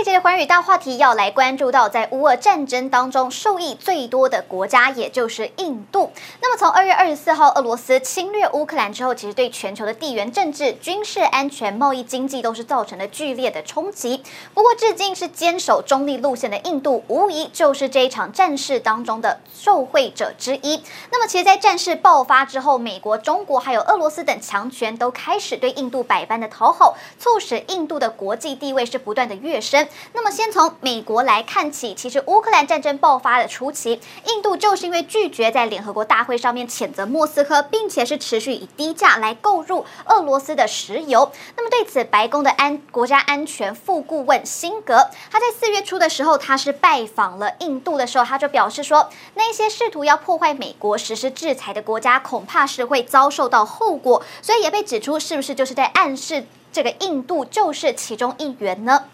这节的寰宇大话题要来关注到，在乌俄战争当中受益最多的国家，也就是印度。那么，从二月二十四号俄罗斯侵略乌克兰之后，其实对全球的地缘政治、军事安全、贸易、经济都是造成了剧烈的冲击。不过，至今是坚守中立路线的印度，无疑就是这一场战事当中的受惠者之一。那么，其实，在战事爆发之后，美国、中国还有俄罗斯等强权都开始对印度百般的讨好，促使印度的国际地位是不断的跃升。那么，先从美国来看起，其实乌克兰战争爆发的初期，印度就是因为拒绝在联合国大会上面谴责莫斯科，并且是持续以低价来购入俄罗斯的石油。那么对此，白宫的安国家安全副顾问辛格，他在四月初的时候，他是拜访了印度的时候，他就表示说，那些试图要破坏美国实施制裁的国家，恐怕是会遭受到后果。所以也被指出，是不是就是在暗示这个印度就是其中一员呢？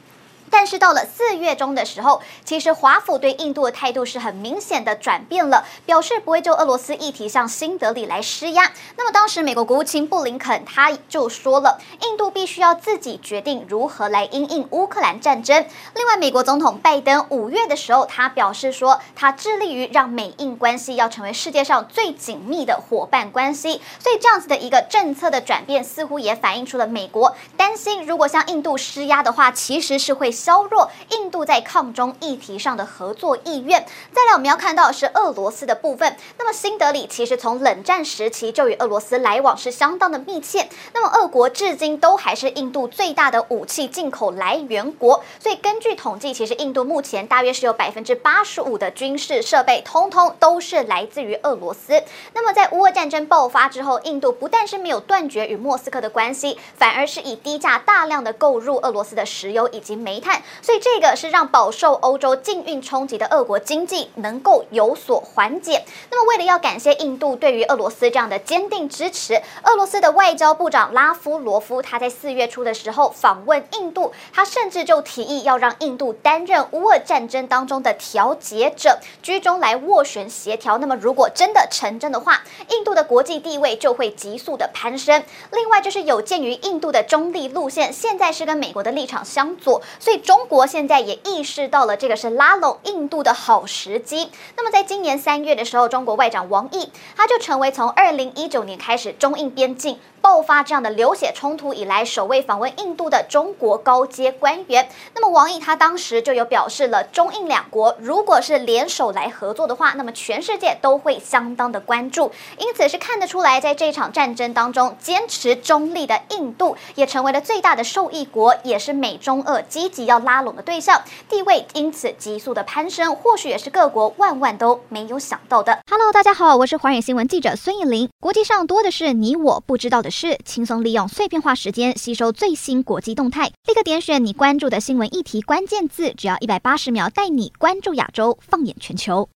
但是到了四月中的时候，其实华府对印度的态度是很明显的转变了，表示不会就俄罗斯议题向新德里来施压。那么当时美国国务卿布林肯他就说了，印度必须要自己决定如何来因应乌克兰战争。另外，美国总统拜登五月的时候，他表示说，他致力于让美印关系要成为世界上最紧密的伙伴关系。所以这样子的一个政策的转变，似乎也反映出了美国担心，如果向印度施压的话，其实是会。削弱印度在抗中议题上的合作意愿。再来，我们要看到是俄罗斯的部分。那么，新德里其实从冷战时期就与俄罗斯来往是相当的密切。那么，俄国至今都还是印度最大的武器进口来源国。所以，根据统计，其实印度目前大约是有百分之八十五的军事设备，通通都是来自于俄罗斯。那么，在乌俄战争爆发之后，印度不但是没有断绝与莫斯科的关系，反而是以低价大量的购入俄罗斯的石油以及煤炭。所以这个是让饱受欧洲禁运冲击的俄国经济能够有所缓解。那么，为了要感谢印度对于俄罗斯这样的坚定支持，俄罗斯的外交部长拉夫罗夫他在四月初的时候访问印度，他甚至就提议要让印度担任乌俄战争当中的调解者，居中来斡旋协调。那么，如果真的成真的话，印度的国际地位就会急速的攀升。另外，就是有鉴于印度的中立路线，现在是跟美国的立场相左，所以。中国现在也意识到了这个是拉拢印度的好时机。那么，在今年三月的时候，中国外长王毅他就成为从二零一九年开始中印边境爆发这样的流血冲突以来，首位访问印度的中国高阶官员。那么，王毅他当时就有表示了，中印两国如果是联手来合作的话，那么全世界都会相当的关注。因此是看得出来，在这场战争当中，坚持中立的印度也成为了最大的受益国，也是美中俄积极要。拉拢的对象地位因此急速的攀升，或许也是各国万万都没有想到的。Hello，大家好，我是华远新闻记者孙艺林。国际上多的是你我不知道的事，轻松利用碎片化时间吸收最新国际动态，立刻点选你关注的新闻议题关键字，只要一百八十秒，带你关注亚洲，放眼全球。